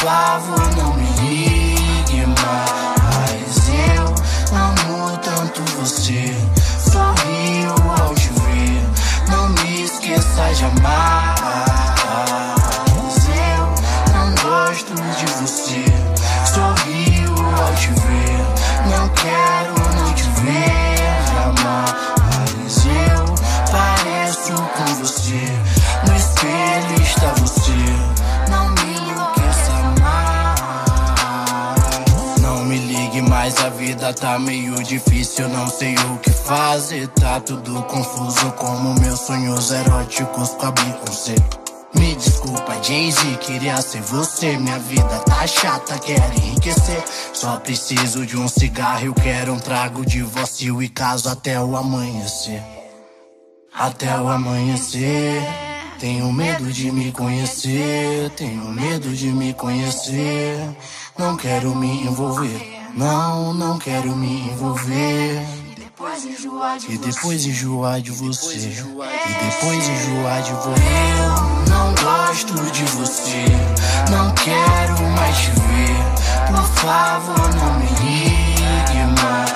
Por favor, não tá meio difícil. Não sei o que fazer. Tá tudo confuso, como meus sonhos eróticos com a Beyoncé. Me desculpa, Jay-Z, queria ser você. Minha vida tá chata, quero enriquecer. Só preciso de um cigarro, eu quero um trago de vócio e caso até o amanhecer. Até o amanhecer. Tenho medo de me conhecer, tenho medo de me conhecer. Não quero me envolver, não, não quero me envolver. Depois enjoar de E depois enjoar de você. E depois enjoar de você. Eu não gosto de você. Não quero mais te ver. Por favor, não me ligue mais.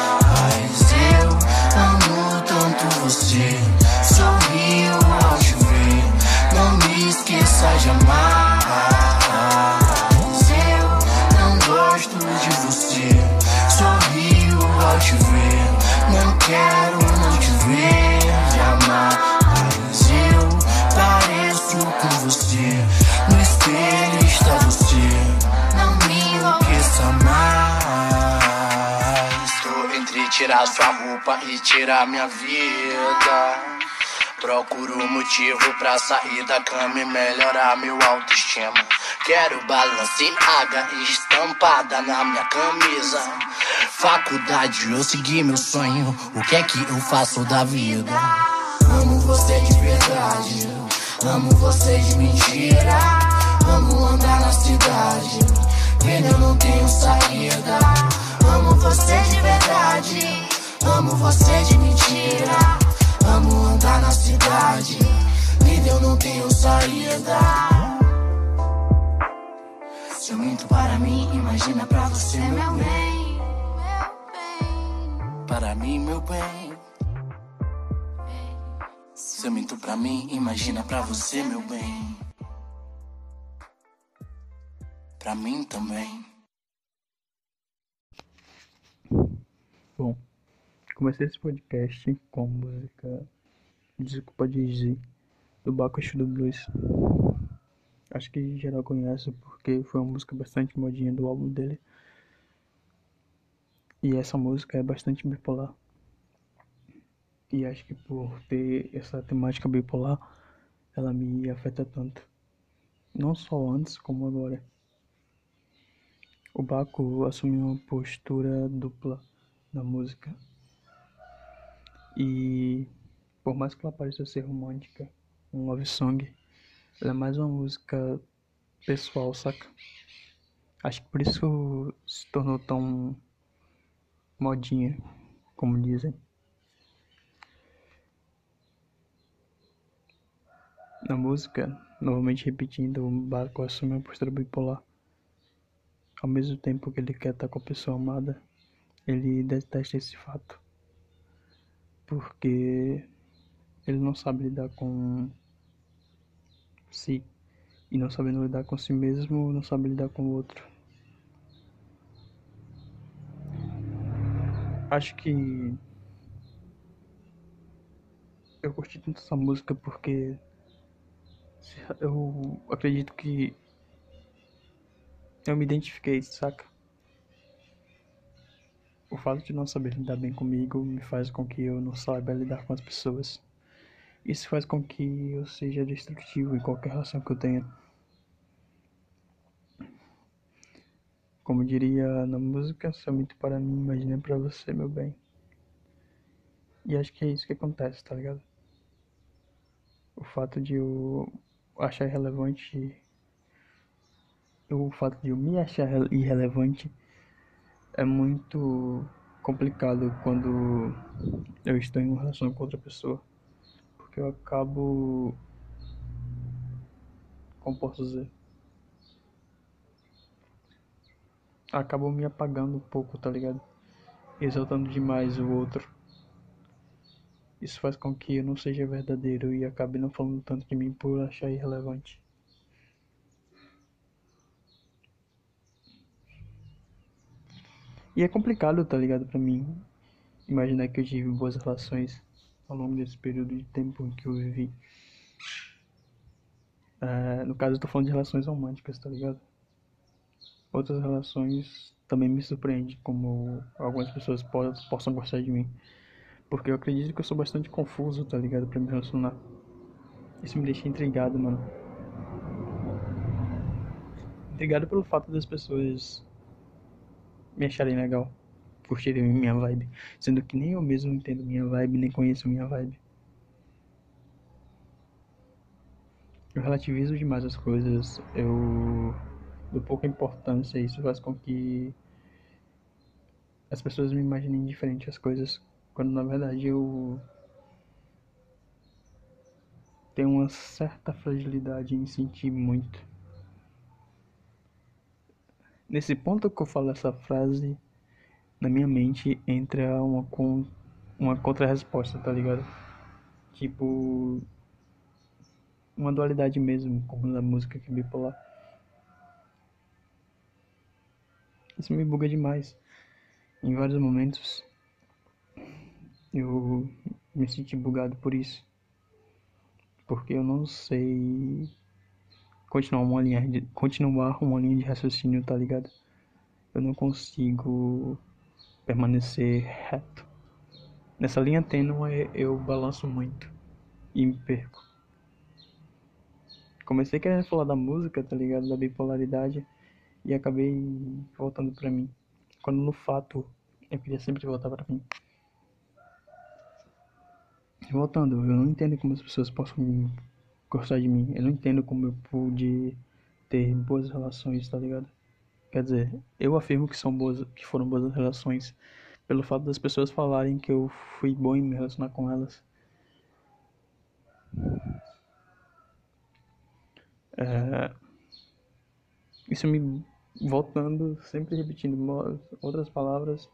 Eu amo tanto você. Sorrio ao te ver. Não me esqueça jamais. Quero não te ver jamais. Eu pareço com você. No espelho está você. Não me enlouqueça mais. Tô entre tirar sua roupa e tirar minha vida. Procuro motivo pra sair da cama e melhorar meu autoestima. Quero Balenciaga estampada na minha camisa. Faculdade, eu segui meu sonho. O que é que eu faço da vida? Amo você de verdade. Amo você de mentira. Amo andar na cidade. Vendo eu não tenho saída. Amo você de verdade. Amo você de mentira. Amo andar na cidade. Vida eu não tenho saída. Se eu minto para mim, imagina pra você, meu bem. Para mim, meu bem. Se eu minto pra mim, imagina pra você, meu bem. Pra mim também. Bom, comecei esse podcast com a música Desculpa Dizer, do Bacuxo do Blues. Acho que geral conhece porque foi uma música bastante modinha do álbum dele. E essa música é bastante bipolar. E acho que por ter essa temática bipolar, ela me afeta tanto. Não só antes como agora. O Baco assumiu uma postura dupla na música. E por mais que ela pareça ser romântica, um love song, ela é mais uma música pessoal, saca? Acho que por isso se tornou tão modinha, como dizem. Na música, novamente repetindo, o Baco assume uma postura bipolar. Ao mesmo tempo que ele quer estar com a pessoa amada, ele detesta esse fato. Porque ele não sabe lidar com si. E não sabendo lidar com si mesmo, não sabe lidar com o outro. Acho que eu curti tanto essa música porque eu acredito que eu me identifiquei, saca? O fato de não saber lidar bem comigo me faz com que eu não saiba lidar com as pessoas. Isso faz com que eu seja destrutivo em qualquer relação que eu tenha. Como diria na música, somente para mim, imagina para você, meu bem. E acho que é isso que acontece, tá ligado? O fato de eu achar irrelevante. O fato de eu me achar irrelevante é muito complicado quando eu estou em uma relação com outra pessoa. Porque eu acabo Como posso dizer? Acabam me apagando um pouco, tá ligado? Exaltando demais o outro. Isso faz com que eu não seja verdadeiro e acabe não falando tanto de mim por achar irrelevante. E é complicado, tá ligado, pra mim imaginar que eu tive boas relações ao longo desse período de tempo que eu vivi. É, no caso, eu tô falando de relações românticas, tá ligado? Outras relações também me surpreendem, como algumas pessoas possam gostar de mim. Porque eu acredito que eu sou bastante confuso, tá ligado? Pra me relacionar. Isso me deixa intrigado, mano. Intrigado pelo fato das pessoas me acharem legal, curtirem minha vibe. Sendo que nem eu mesmo entendo minha vibe, nem conheço minha vibe. Eu relativizo demais as coisas, eu dou pouca importância, isso faz com que as pessoas me imaginem diferente as coisas quando na verdade eu tenho uma certa fragilidade em sentir muito. Nesse ponto que eu falo essa frase, na minha mente entra uma, com, uma contra-resposta, tá ligado? Tipo, uma dualidade mesmo, como na música que é bipolar. Isso me buga demais. Em vários momentos eu me senti bugado por isso. Porque eu não sei continuar uma linha de, continuar uma linha de raciocínio, tá ligado? Eu não consigo permanecer reto. Nessa linha tênue eu balanço muito e me perco. Comecei querendo falar da música, tá ligado? Da bipolaridade e acabei voltando pra mim. Quando no fato eu queria sempre voltar pra mim. Voltando, eu não entendo como as pessoas possam gostar de mim. Eu não entendo como eu pude ter boas relações, tá ligado? Quer dizer, eu afirmo que são boas, que foram boas relações pelo fato das pessoas falarem que eu fui bom em me relacionar com elas. É... Isso me voltando, sempre repetindo outras palavras,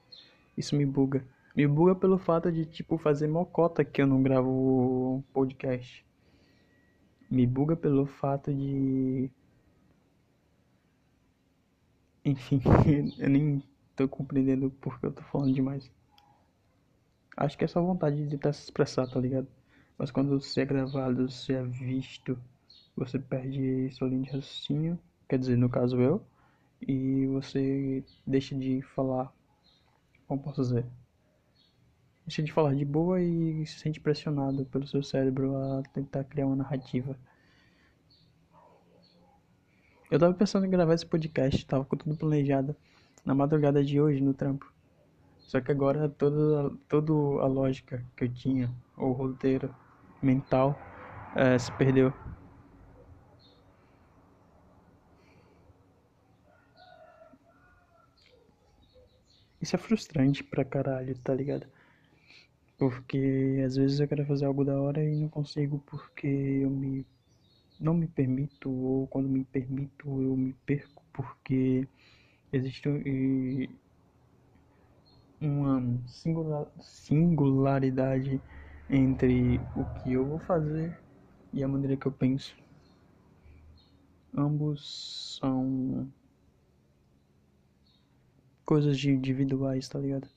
isso me buga. Me buga pelo fato de, tipo, fazer mocota que eu não gravo podcast. Me buga pelo fato de. Enfim, eu nem tô compreendendo porque eu tô falando demais. Acho que é só vontade de tentar se expressar, tá ligado? Mas quando você é gravado, você é visto, você perde sua linha de raciocínio, quer dizer, no caso eu, e você deixa de falar, como posso dizer? deixa de falar de boa e se sente pressionado pelo seu cérebro a tentar criar uma narrativa. Eu tava pensando em gravar esse podcast, tava com tudo planejado na madrugada de hoje no trampo. Só que agora toda, toda a lógica que eu tinha, o roteiro mental, é, se perdeu. Isso é frustrante pra caralho, tá ligado? Porque às vezes eu quero fazer algo da hora e não consigo porque eu me não me permito ou quando me permito eu me perco porque existe uma singularidade entre o que eu vou fazer e a maneira que eu penso. Ambos são coisas individuais, tá ligado?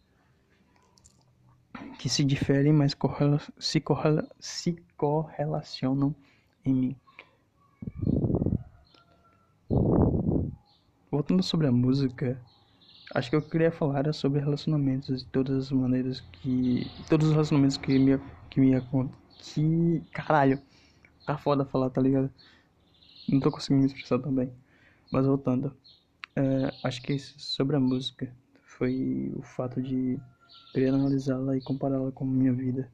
que se diferem, mas correla se, correla se correlacionam em mim. Voltando sobre a música, acho que eu queria falar sobre relacionamentos de todas as maneiras que. Todos os relacionamentos que me. que me que. Caralho! Tá foda falar, tá ligado? Não tô conseguindo me expressar também. Mas voltando. É, acho que sobre a música foi o fato de queria analisá-la e compará-la com a minha vida,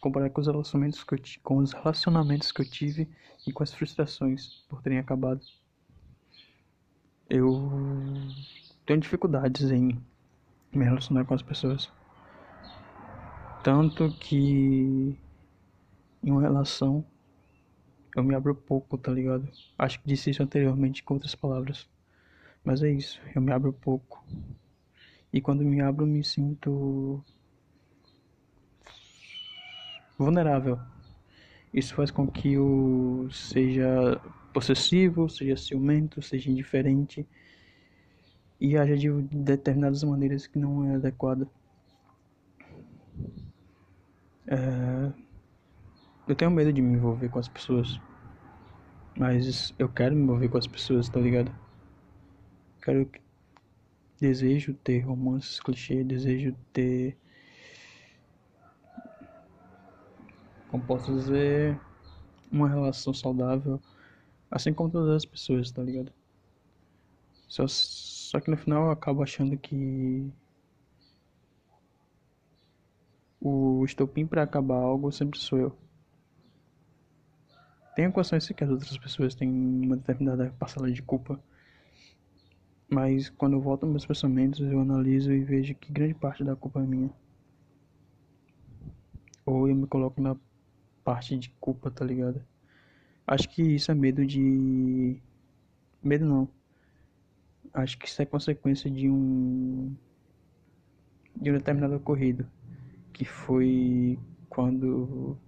comparar com os relacionamentos que eu com os relacionamentos que eu tive e com as frustrações por terem acabado. Eu tenho dificuldades em me relacionar com as pessoas. Tanto que em uma relação eu me abro pouco, tá ligado? Acho que disse isso anteriormente com outras palavras. Mas é isso, eu me abro pouco. E quando me abro, me sinto vulnerável. Isso faz com que eu seja possessivo, seja ciumento, seja indiferente e haja de determinadas maneiras que não é adequada. É... Eu tenho medo de me envolver com as pessoas. Mas eu quero me envolver com as pessoas, tá ligado? Quero. Desejo ter romances clichê, desejo ter. Como posso dizer. Uma relação saudável. Assim como todas as pessoas, tá ligado? Só, só que no final eu acabo achando que. O estopim para acabar algo sempre sou eu. Tenho consciência que as outras pessoas têm uma determinada parcela de culpa. Mas quando eu volto meus pensamentos, eu analiso e vejo que grande parte da culpa é minha. Ou eu me coloco na parte de culpa, tá ligado? Acho que isso é medo de. Medo não. Acho que isso é consequência de um. de um determinado ocorrido. Que foi quando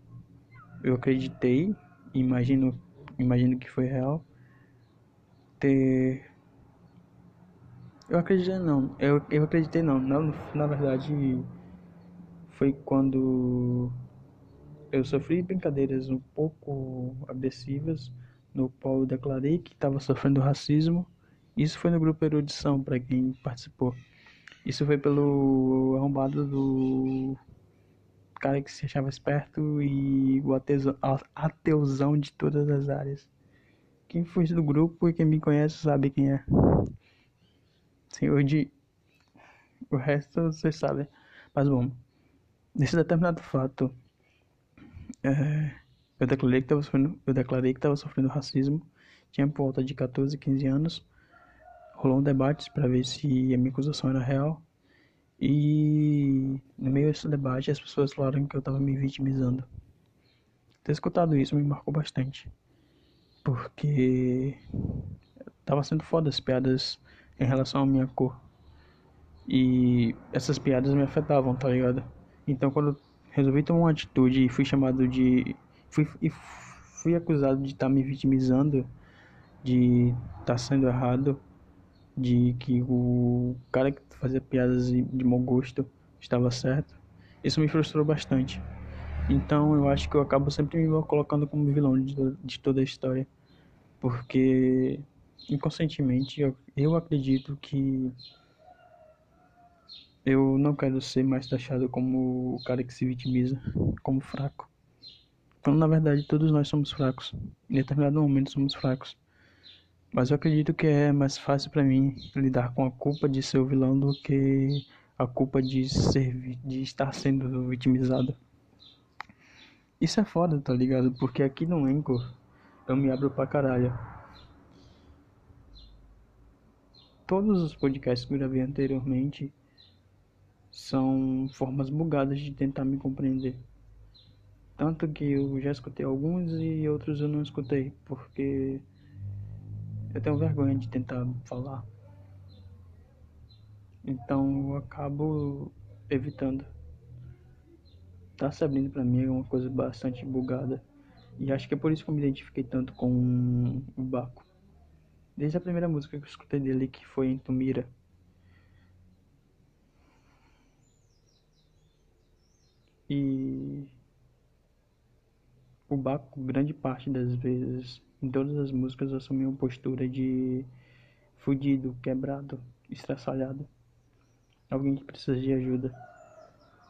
eu acreditei imagino, imagino que foi real, ter. Eu acreditei não, eu, eu acreditei não, não, na verdade foi quando eu sofri brincadeiras um pouco agressivas, no qual eu declarei que estava sofrendo racismo. Isso foi no grupo Erudição, para quem participou. Isso foi pelo arrombado do cara que se achava esperto e o ateuzão de todas as áreas. Quem foi do grupo e quem me conhece sabe quem é. Senhor de. O resto vocês sabem. Mas bom, nesse determinado fato, é, eu declarei que estava sofrendo, eu declarei que sofrendo racismo. Tinha por volta de 14, 15 anos. Rolou um debate para ver se a minha acusação era real. E no meio desse debate as pessoas falaram que eu estava me vitimizando. Ter escutado isso me marcou bastante. Porque tava sendo foda as piadas em relação à minha cor. E essas piadas me afetavam, tá ligado? Então quando eu resolvi tomar uma atitude e fui chamado de. Fui, e fui acusado de estar tá me vitimizando, de estar tá sendo errado, de que o cara que fazia piadas de mau gosto estava certo. Isso me frustrou bastante. Então eu acho que eu acabo sempre me colocando como vilão de, de toda a história. Porque inconscientemente eu, eu acredito que eu não quero ser mais taxado como o cara que se vitimiza, como fraco. Quando na verdade todos nós somos fracos. Em determinado momento somos fracos. Mas eu acredito que é mais fácil para mim lidar com a culpa de ser o vilão do que a culpa de ser de estar sendo vitimizado. Isso é foda, tá ligado? Porque aqui no Anchor eu me abro pra caralho. Todos os podcasts que eu gravei anteriormente são formas bugadas de tentar me compreender. Tanto que eu já escutei alguns e outros eu não escutei, porque eu tenho vergonha de tentar falar. Então eu acabo evitando. Tá se abrindo pra mim é uma coisa bastante bugada. E acho que é por isso que eu me identifiquei tanto com o Baco. Desde a primeira música que eu escutei dele, que foi em Tumira. E o Baco, grande parte das vezes, em todas as músicas assumiu uma postura de fudido, quebrado, estraçalhado. Alguém que precisa de ajuda.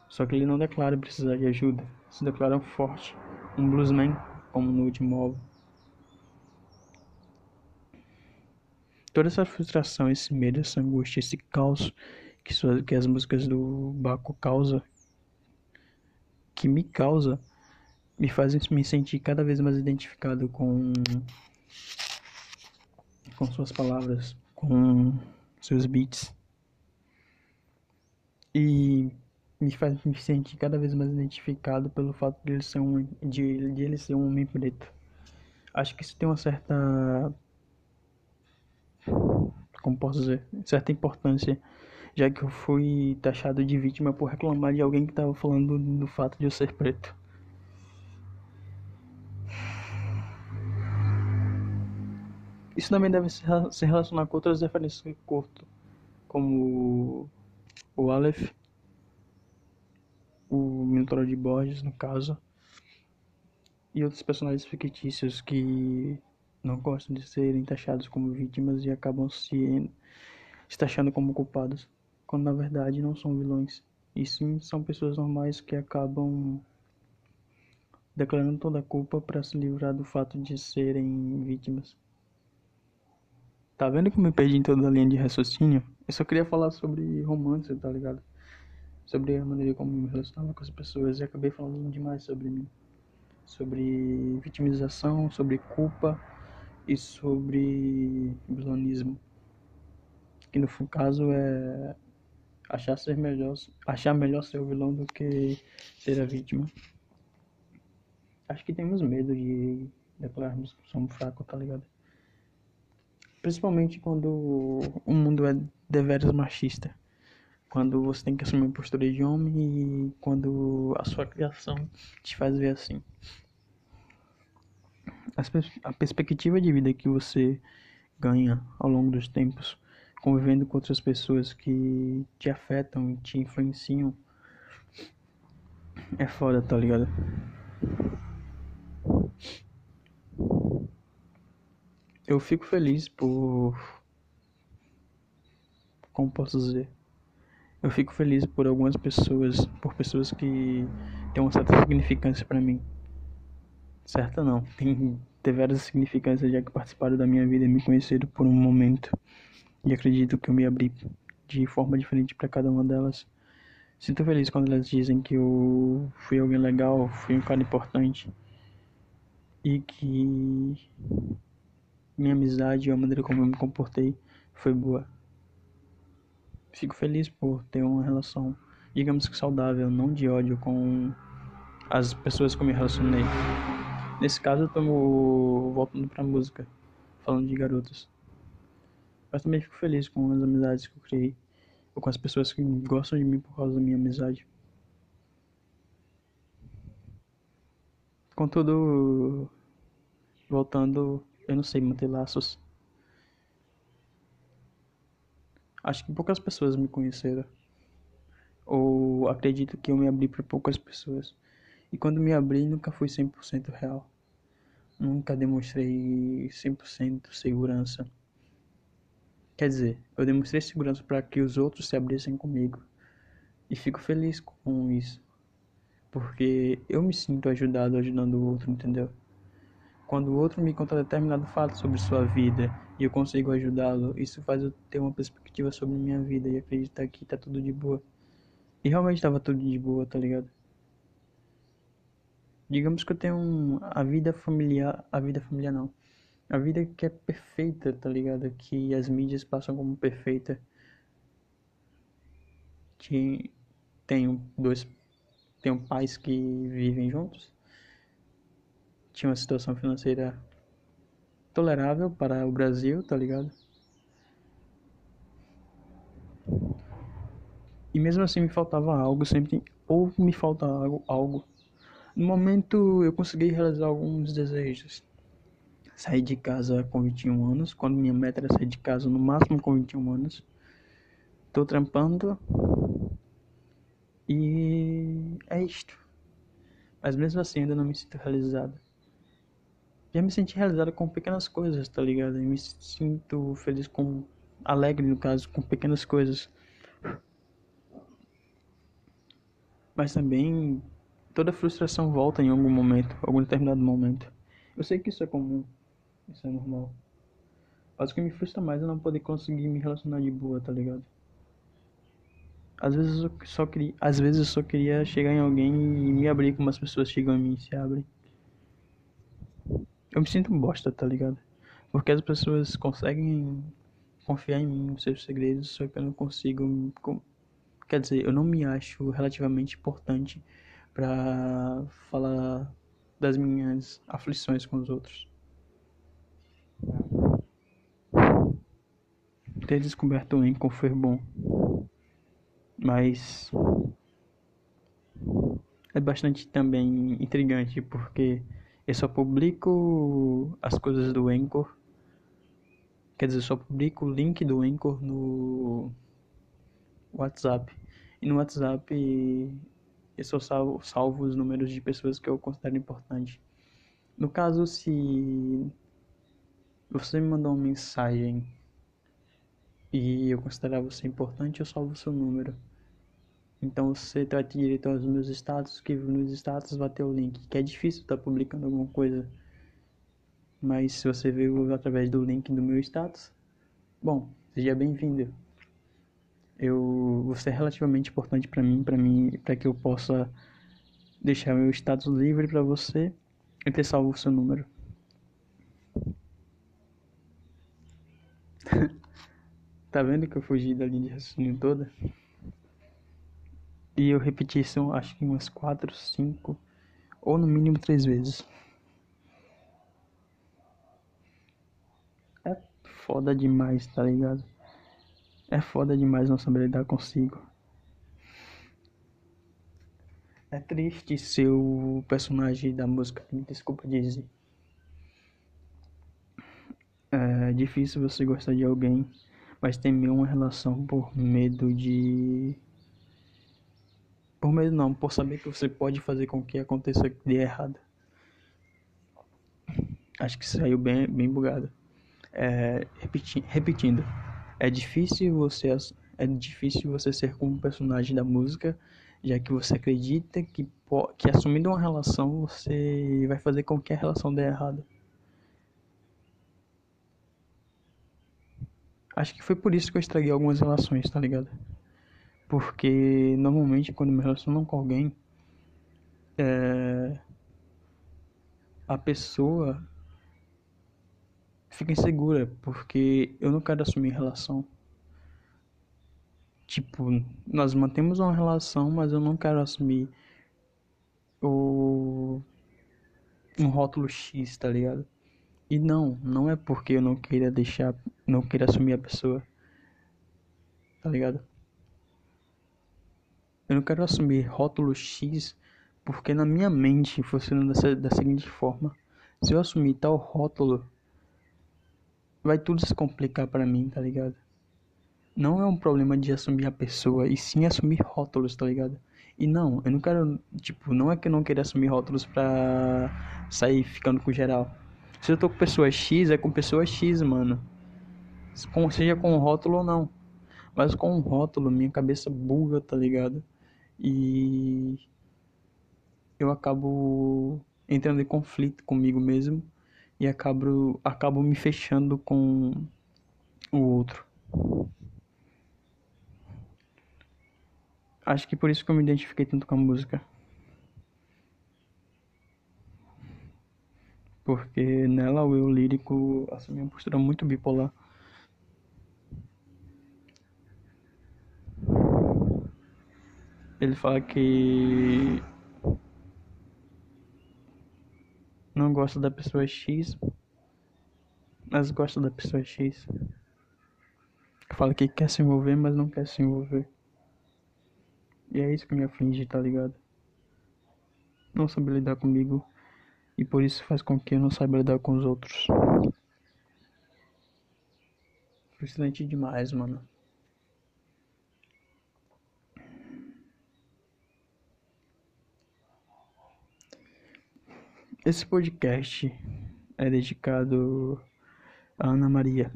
Só que ele não declara precisar de ajuda. Se declara um forte, um bluesman, como no último álbum. Toda essa frustração, esse medo, essa angústia, esse caos que, suas, que as músicas do Baco causam, que me causa me fazem me sentir cada vez mais identificado com com suas palavras, com seus beats. E me faz me sentir cada vez mais identificado pelo fato de ele ser um de, de ele ser um homem preto. Acho que isso tem uma certa. Como posso dizer? Certa importância, já que eu fui taxado de vítima por reclamar de alguém que estava falando do, do fato de eu ser preto. Isso também deve se relacionar com outras referências que eu curto, como o Aleph, o Minotauro de Borges, no caso, e outros personagens fictícios que não gostam de serem taxados como vítimas e acabam se, se taxando como culpados, quando na verdade não são vilões, e sim são pessoas normais que acabam declarando toda a culpa para se livrar do fato de serem vítimas. Tá vendo que eu me perdi em toda a linha de raciocínio? Eu só queria falar sobre romance, tá ligado? Sobre a maneira como eu me relacionava com as pessoas e acabei falando demais sobre mim. Sobre vitimização, sobre culpa e sobre vilanismo. Que no caso é achar ser melhor, achar melhor ser o vilão do que ser a vítima. Acho que temos medo de declararmos que somos fracos, tá ligado? Principalmente quando o mundo é deveras machista. Quando você tem que assumir uma postura de homem e quando a sua criação te faz ver assim. A perspectiva de vida que você ganha ao longo dos tempos, convivendo com outras pessoas que te afetam e te influenciam, é foda, tá ligado? Eu fico feliz por. Como posso dizer? Eu fico feliz por algumas pessoas, por pessoas que têm uma certa significância para mim. Certa não, tem, tem várias significâncias já que participaram da minha vida e me conheceram por um momento. E acredito que eu me abri de forma diferente para cada uma delas. Sinto feliz quando elas dizem que eu fui alguém legal, fui um cara importante e que minha amizade e a maneira como eu me comportei foi boa. Fico feliz por ter uma relação, digamos que saudável, não de ódio com as pessoas que eu me relacionei. Nesse caso, eu tô voltando pra música, falando de garotas. Mas também fico feliz com as amizades que eu criei, ou com as pessoas que gostam de mim por causa da minha amizade. Contudo, voltando eu não sei manter laços. Acho que poucas pessoas me conheceram. Ou acredito que eu me abri para poucas pessoas. E quando me abri, nunca fui 100% real. Nunca demonstrei 100% segurança. Quer dizer, eu demonstrei segurança para que os outros se abrissem comigo. E fico feliz com isso. Porque eu me sinto ajudado ajudando o outro, entendeu? Quando o outro me conta determinado fato sobre sua vida e eu consigo ajudá-lo, isso faz eu ter uma perspectiva sobre minha vida e acreditar que tá tudo de boa. E realmente tava tudo de boa, tá ligado? Digamos que eu tenho um, a vida familiar, a vida familiar não. A vida que é perfeita, tá ligado? Que as mídias passam como perfeita. Que tenho dois tenho pais que vivem juntos tinha uma situação financeira tolerável para o Brasil, tá ligado? E mesmo assim me faltava algo, sempre ou me falta algo, algo. No momento eu consegui realizar alguns desejos. Saí de casa com 21 anos, quando minha meta era sair de casa no máximo com 21 anos. Tô trampando e é isto. Mas mesmo assim ainda não me sinto realizado já me senti realizado com pequenas coisas, tá ligado? Eu me sinto feliz com. alegre, no caso, com pequenas coisas. Mas também toda frustração volta em algum momento, algum determinado momento. Eu sei que isso é comum, isso é normal. Mas o que me frustra mais é não poder conseguir me relacionar de boa, tá ligado? Às vezes eu só queria, às vezes eu só queria chegar em alguém e me abrir como as pessoas chegam em mim e se abrem. Eu me sinto bosta, tá ligado? Porque as pessoas conseguem confiar em mim, nos seus segredos, só que eu não consigo. Quer dizer, eu não me acho relativamente importante para falar das minhas aflições com os outros. ter descoberto o Anchor foi bom, mas é bastante também intrigante porque eu só publico as coisas do Anchor, quer dizer, só publico o link do Anchor no WhatsApp e no WhatsApp eu só salvo, salvo os números de pessoas que eu considero importante. No caso, se você me mandou uma mensagem e eu considerar você importante, eu salvo o seu número. Então você trate direito aos meus status, que nos status vai ter o link, que é difícil estar tá publicando alguma coisa. Mas se você veio através do link do meu status, bom, seja bem-vindo. Eu você é relativamente importante para mim, para mim, para que eu possa deixar meu status livre para você e ter salvo o seu número. Tá vendo que eu fugi da linha de raciocínio toda? E eu repeti isso acho que umas 4, 5 ou no mínimo 3 vezes. É foda demais, tá ligado? É foda demais não saber lidar consigo. É triste ser o personagem da música, desculpa dizer. É difícil você gostar de alguém mas temer uma relação por medo de. Por medo não, por saber que você pode fazer com que aconteça dê errado. Acho que saiu bem, bem bugado. É, repeti repetindo, é difícil você é difícil você ser como personagem da música, já que você acredita que, que assumindo uma relação você vai fazer com que a relação dê errado. Acho que foi por isso que eu estraguei algumas relações, tá ligado? Porque normalmente quando me relaciono com alguém, é... a pessoa fica insegura, porque eu não quero assumir relação. Tipo, nós mantemos uma relação, mas eu não quero assumir o um rótulo X, tá ligado? E não, não é porque eu não queira deixar, não queira assumir a pessoa. Tá ligado? Eu não quero assumir rótulo X porque na minha mente funciona dessa, da seguinte forma: se eu assumir tal rótulo, vai tudo se complicar para mim, tá ligado? Não é um problema de assumir a pessoa, e sim assumir rótulos, tá ligado? E não, eu não quero, tipo, não é que eu não queira assumir rótulos pra sair ficando com geral. Se eu tô com pessoa X, é com pessoa X, mano. Com, seja com rótulo ou não. Mas com rótulo, minha cabeça buga, tá ligado? E eu acabo entrando em conflito comigo mesmo e acabo, acabo me fechando com o outro. Acho que por isso que eu me identifiquei tanto com a música. porque nela o eu lírico assumiu uma postura muito bipolar. Ele fala que não gosta da pessoa X, mas gosta da pessoa X. Fala que quer se envolver, mas não quer se envolver. E é isso que me aflige, tá ligado? Não saber lidar comigo e por isso faz com que eu não saiba lidar com os outros. Frustrante demais, mano. Esse podcast é dedicado a Ana Maria,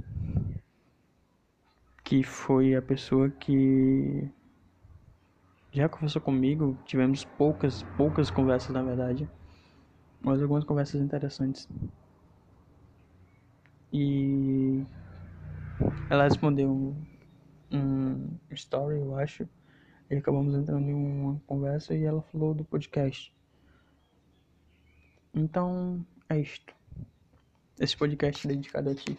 que foi a pessoa que já conversou comigo. Tivemos poucas, poucas conversas na verdade mas algumas conversas interessantes. E ela respondeu um, story, eu acho. E acabamos entrando em uma conversa e ela falou do podcast. Então, é isto. Esse podcast é dedicado a ti.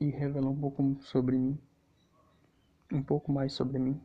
E revela um pouco sobre mim. Um pouco mais sobre mim.